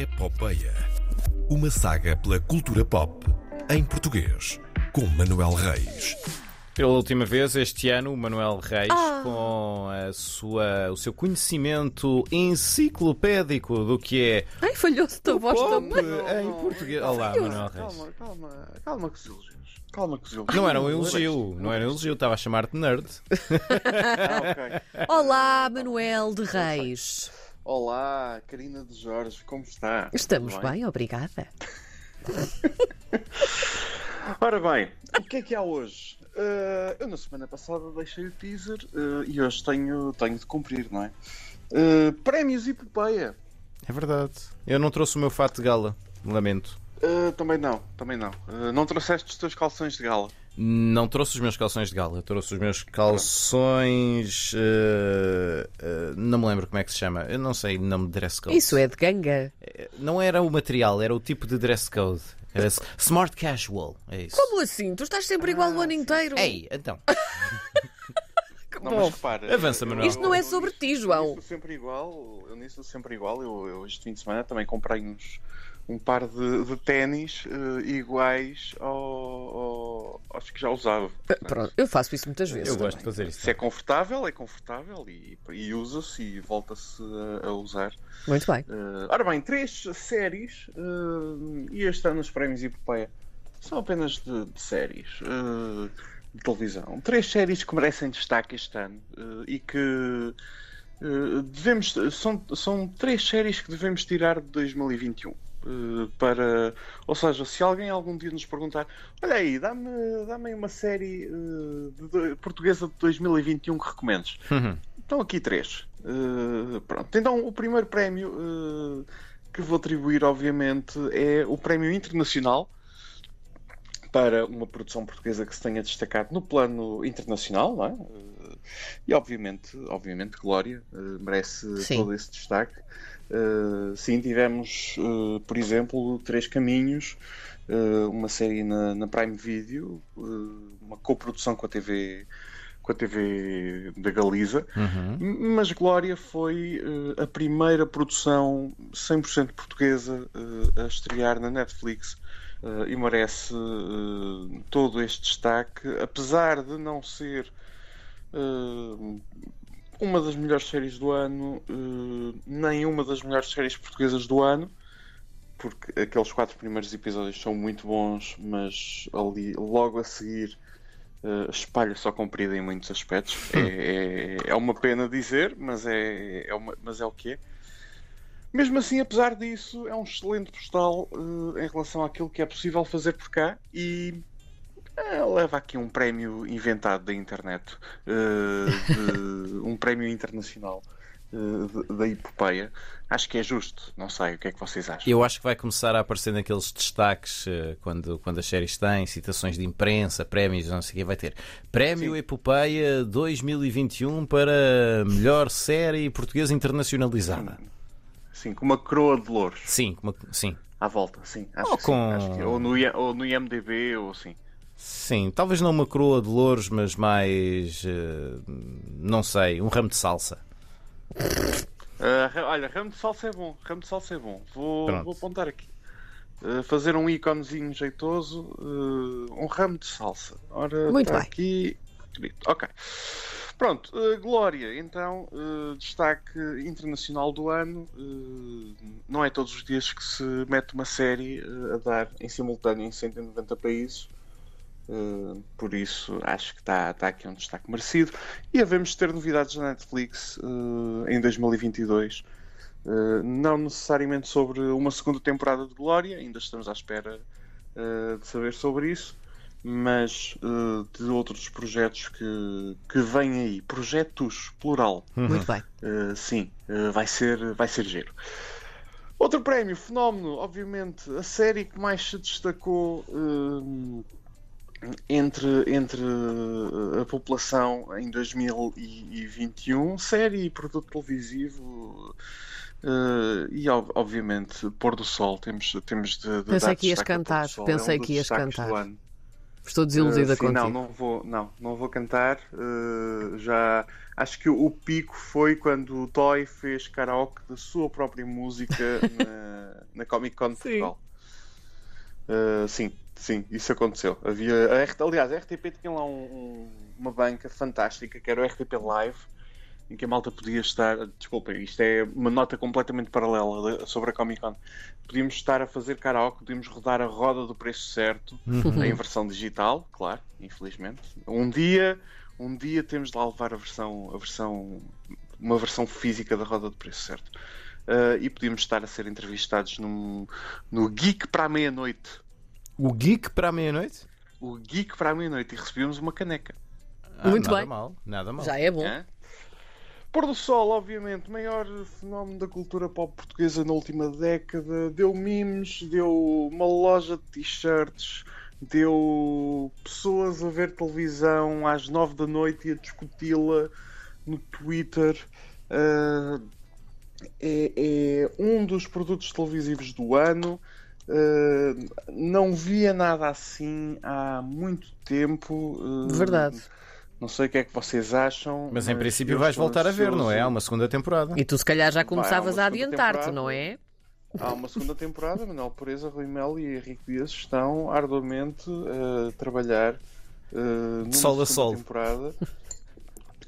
Epopeia. Uma saga pela cultura pop em português, com Manuel Reis. Pela última vez este ano, o Manuel Reis, Ah. com a sua, o seu conhecimento enciclopédico do que é Ai, falhou-se a voz pop também. em português. Olá, Manuel Reis. Calma, calma, calma com os elogios. Calma com os elogios. Não era um elogio, não era um elogio, estava a chamar-te nerd. Ah, ok. Olá, Manuel de Reis. Olá, Karina de Jorge, como está? Estamos Tudo bem, obrigada. Ora bem, o que é que há hoje? Eh, eu na semana passada deixei o teaser eh, e hoje tenho, tenho de cumprir, não é? Eh, prémios e Popeia. É verdade. Eu não trouxe o meu fato de gala, lamento. Eh, também não, também não. Eh, não trouxeste os teus calções de gala. Não trouxe os meus calções de gala, trouxe os meus calções. eh, eh, não me lembro como é que se chama. Eu não sei o nome de dress code. Isso é de ganga. Não era o material, era o tipo de dress code. Era smart casual. É isso. Como assim? Tu estás sempre igual o ano inteiro. Ei, então. Não, bom. mas repara. Avança, eu- Manuel. Isto não é eu sobre ti, eu João. nisso sempre igual. Eu nisso sempre igual. Eu, eu este fim de semana também comprei uns, um par de, de ténis eh, iguais ao, ao- aos que já usava. Pronto, eu faço isso muitas vezes. Eu gosto de fazer isso. Se é confortável, é confortável e, e usa-se e volta-se a, a usar. Muito bem. Eh, ora bem, três séries eh, e este ano os prémios Epopeia são apenas de, de séries eh, de televisão. Três séries que merecem destaque este ano e que devemos. São, são três séries que devemos tirar de 2021. Eh, para, ou seja, se alguém algum dia nos perguntar, olha aí, dá-me dá uma série eh, de- de- portuguesa de 2021 que recomendes. Uhum. Estão aqui três. Uh, pronto. Então, o primeiro prémio uh, que vou atribuir, obviamente, é o Prémio Internacional para uma produção portuguesa que se tenha destacado no plano internacional, não é? E, obviamente, obviamente, Glória uh, merece Sim. todo esse destaque. Uh, sim, tivemos, uh, por exemplo, Três Caminhos, uh, uma série na, na Prime Video, uma coprodução com a TV com a TV da Galiza, Uhum. mas Glória foi a primeira produção 100% portuguesa a estrear na Netflix e merece todo este destaque, apesar de não ser eh, uma das melhores séries do ano, eh, nem uma das melhores séries portuguesas do ano. Porque aqueles quatro primeiros episódios são muito bons, mas ali logo a seguir Uh, espalha-se ao comprido em muitos aspectos. É, é, é uma pena dizer, mas é, é, uma- mas é o que é. Mesmo assim, apesar disso, é um excelente postal uh, em relação àquilo que é possível fazer por cá e uh, leva aqui um prémio inventado da internet, uh, de- um prémio internacional uh, da epopeia. Acho que é justo, não sei o que é que vocês acham. Eu acho que vai começar a aparecer naqueles destaques eh, quando, quando as séries têm citações de imprensa, prémios, não sei o quê. Vai ter Prémio Sim. Epopeia 2021 para melhor série portuguesa internacionalizada. Sim, com uma coroa de louros Sim, com uma- sim. à volta, sim. Acho Ou que sim, com- acho que- ou, no, ou no IMDB, ou assim. Sim, talvez não uma coroa de louros, mas mais. eh, não sei, um ramo de salsa. Uh, ra- olha, ramo de salsa é bom. Ramo de salsa é bom. Vou, Pronto. vou apontar aqui. Uh, fazer um íconezinho jeitoso. uh, um ramo de salsa. Ora, Muito tá bem. aqui. escrito. Ok. Pronto, uh, Glória, então, uh, destaque internacional do ano. Uh, não é todos os dias que se mete uma série uh, a dar em simultâneo em 190 países. Uh, por isso acho que está tá aqui um destaque merecido. E havemos de ter novidades na Netflix uh, em 2022. Uh, não necessariamente sobre uma segunda temporada de Glória, ainda estamos à espera uh, de saber sobre isso, mas uh, de outros projetos que, que vêm aí. Projetos, plural. Muito bem. Uh, sim, uh, vai, ser, vai ser giro. Outro prémio, fenómeno, obviamente, a série que mais se destacou entre, entre uh, a população em 2021, série e produto televisivo. uh, e ob- obviamente Pôr do Sol temos, temos de, de Pensei que ias cantar, pensei é um que ias cantar. Estou desiludida Uh, sim, contigo. Não, não vou, não, não vou cantar. Uh, já acho que o, pico foi quando o Toy fez karaoke da sua própria música na, na Comic Con Sim. Portugal. Uh, sim, sim, isso aconteceu. Havia, a RT, aliás, a RTP tinha lá um- um- uma banca fantástica que era o RTP Live, em que a malta podia estar. Desculpem, isto é uma nota completamente paralela de- sobre a Comic Con. Podíamos estar a fazer karaoke, podíamos rodar a roda do preço certo em versão digital, claro, infelizmente. Um dia, um dia temos de lá levar a versão, a versão, uma versão física da roda do preço certo. Uh, e podíamos estar a ser entrevistados num, no Geek para a meia-noite. O Geek para a meia-noite? O Geek para a meia-noite e recebíamos uma caneca. Ah, Muito nada bem. mal, nada mal. Já é bom. Hã? Pôr do Sol, obviamente, maior fenómeno da cultura pop portuguesa na última década. Deu memes, deu uma loja de t-shirts, deu pessoas a ver televisão às nove da noite e a discuti-la no Twitter. Ah, é, é um dos produtos televisivos do ano. Ah, não via nada assim há muito tempo. Ah, Verdade. não sei o que é que vocês acham. Mas em princípio eu vais voltar a ver, não é? Há uma segunda temporada. E tu se calhar já Vai, começavas há a adiantar-te, não é? Há uma segunda temporada, Manuel Pureza, Rui Melo e Henrique Dias estão arduamente a trabalhar uh, numa sol a segunda sol. temporada.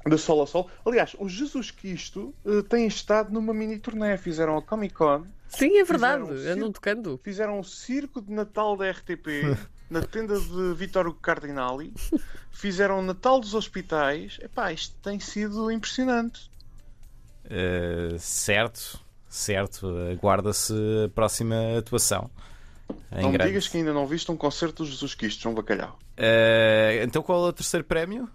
De sol a sol. Aliás, o Jesus Cristo uh, tem estado numa mini turnê. Fizeram a Comic Con, Sim, é verdade. Fizeram um Andam circo. tocando. fizeram o circo de Natal da RTP na tenda de Vittorio Cardinali, fizeram o Natal dos hospitais. Epá, isto tem sido impressionante. Uh, certo, certo. Aguarda-se a próxima atuação. Em não me digas que ainda não viste um concerto do Jesus Cristo, João Bacalhau. Uh, então qual é o terceiro prémio?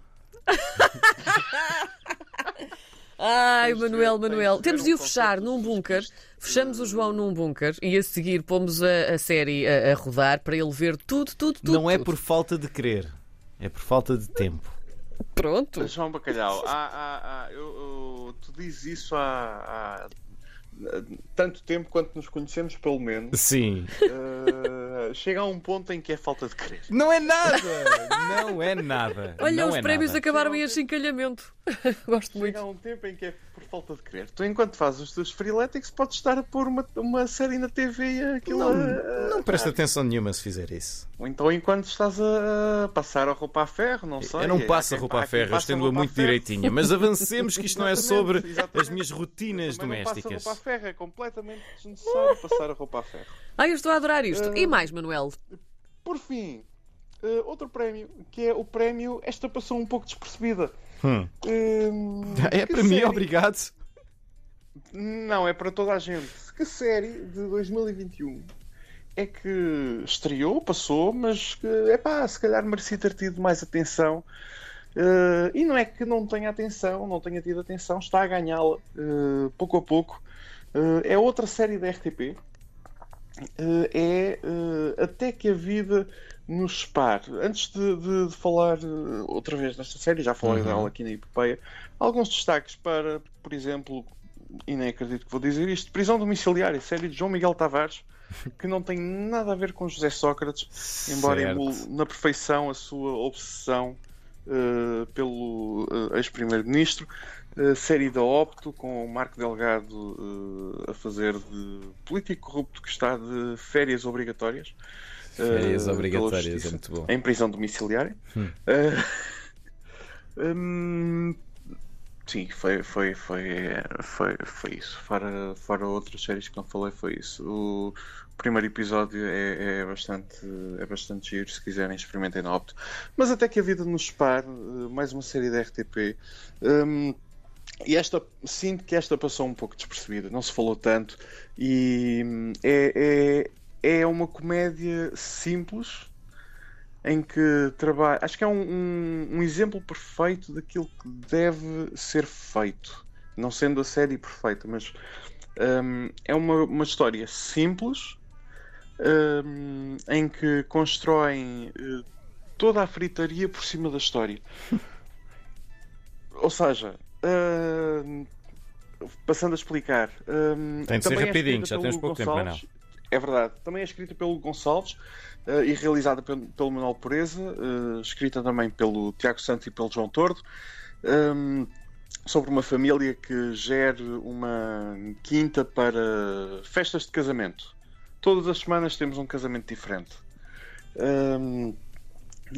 Ai, Tens Manuel, ver- Manuel. de Temos de um o fechar num bunker. Fechamos o João num bunker e a seguir pomos a, a série a, a rodar para ele ver tudo, tudo, tudo. não é tudo. por falta de querer, é por falta de tempo. Pronto. João Bacalhau, há, há- há- eu- eu- tu dizes isso há, há tanto tempo quanto nos conhecemos, pelo menos. Sim. Uh, chega a um ponto em que é falta de querer. Não é nada! Não é nada. Olha, não os é prémios nada. acabaram em achincalhamento. Gosto muito. Chega a um tempo em que é por falta de querer. Tu, enquanto fazes os teus freeletics, podes estar a pôr uma, uma série na TV e aquilo. Não, a- não presta atenção nenhuma se fizer isso. Ou então enquanto estás a passar a roupa a ferro, não sei. Eu não Há passo a quem- roupa a ferro, eu estendo-a muito direitinha. Mas avancemos que isto não é sobre Exatamente, as minhas rotinas Também não a domésticas. roupa a ferro, é completamente desnecessário passar a roupa a ferro. Ai, eu estou a adorar isto. Uh, E mais, Manuel? Por fim, eh, outro prémio, que é o prémio Esta passou um pouco despercebida. Hum. Hum, É para mim, série- obrigado. Não, é para toda a gente. Que série de 2021 é que estreou, passou, mas que, epá, se calhar merecia ter tido mais atenção. Eh, e não é que não tenha atenção, não tenha tido atenção, está a ganhá-la eh, pouco a pouco. Eh, é outra série da RTP. É Até que a Vida nos separe. Antes de, de- de falar eh, outra vez desta série, já falei Uhum. dela aqui na Epopeia, alguns destaques para, por exemplo, e nem acredito que vou dizer isto, Prisão Domiciliária, série de João Miguel Tavares, que não tem nada a ver com José Sócrates, embora emule na perfeição a sua obsessão eh, pelo eh, ex-primeiro-ministro. Eh, série da Opto, com o Marco Delgado a fazer de político corrupto que está de férias obrigatórias. Férias pela obrigatórias, é muito bom. Em prisão domiciliária. Hum. Eh, hum, sim, foi, foi, foi, foi, foi isso. Fora, fora outras séries que não falei, foi isso. O primeiro episódio é, é bastante, é bastante giro. Se quiserem, experimentem na Opto. Mas até que a vida nos separe, eh, mais uma série da RTP. Hum, e esta, sinto que esta passou um pouco despercebida, não se falou tanto. E hum, é, é, é uma comédia simples em que trabalha. Acho que é um, um, um exemplo perfeito daquilo que deve ser feito. Não sendo a série perfeita, mas hum, é uma, uma história simples hum, em que constroem eh, toda a fritaria por cima da história. Ou seja, hum, passando a explicar, hum, Tem de ser é rapidinho, já temos pouco tempo, Gonçalves. É verdade. Também é escrita pelo Gonçalves uh, e realizada pelo, pelo Manuel Pureza, uh, escrita também pelo Tiago Santos e pelo João Tordo. Um, sobre uma família que gere uma quinta para festas de casamento. Todas as semanas temos um casamento diferente. Um,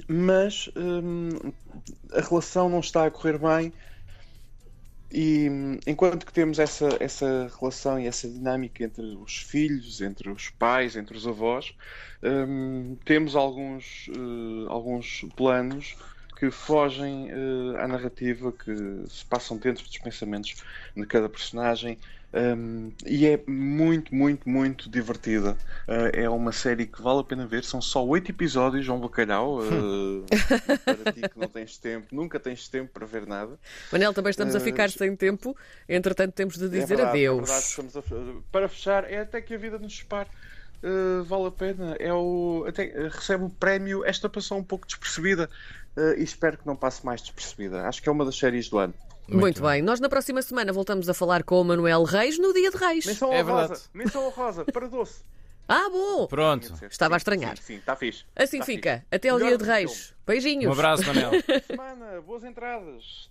mas um, a relação não está a correr bem e enquanto que temos essa, essa relação e essa dinâmica entre os filhos, entre os pais, entre os avós, um, temos alguns, uh, alguns planos que fogem uh, à narrativa, que se passam dentro dos pensamentos de cada personagem. Um, e é muito, muito, muito divertida. Uh, é uma série que vale a pena ver. São só oito episódios, João Bacalhau. Uh, para ti que não tens tempo, nunca tens tempo para ver nada. Manel, também estamos a ficar sem tempo. Entretanto, temos de é dizer é verdade, adeus. É verdade, a... Para fechar, é até que a vida nos separe. Uh, vale a pena. É o, até, uh, recebe o prémio. Esta passou um pouco despercebida uh, e espero que não passe mais despercebida. Acho que é uma das séries do ano. Muito, Muito bem. bem. Nós na próxima semana voltamos a falar com o Manuel Reis no Dia de Reis. Menção é verdade. Menção rosa para doce. Ah, bom! Pronto. Estava a estranhar. Sim, está fixe. Assim tá fica. Fixe. Até ao Melhor Dia de Reis. Beijinhos. Um abraço, Manel. Semana, boas entradas.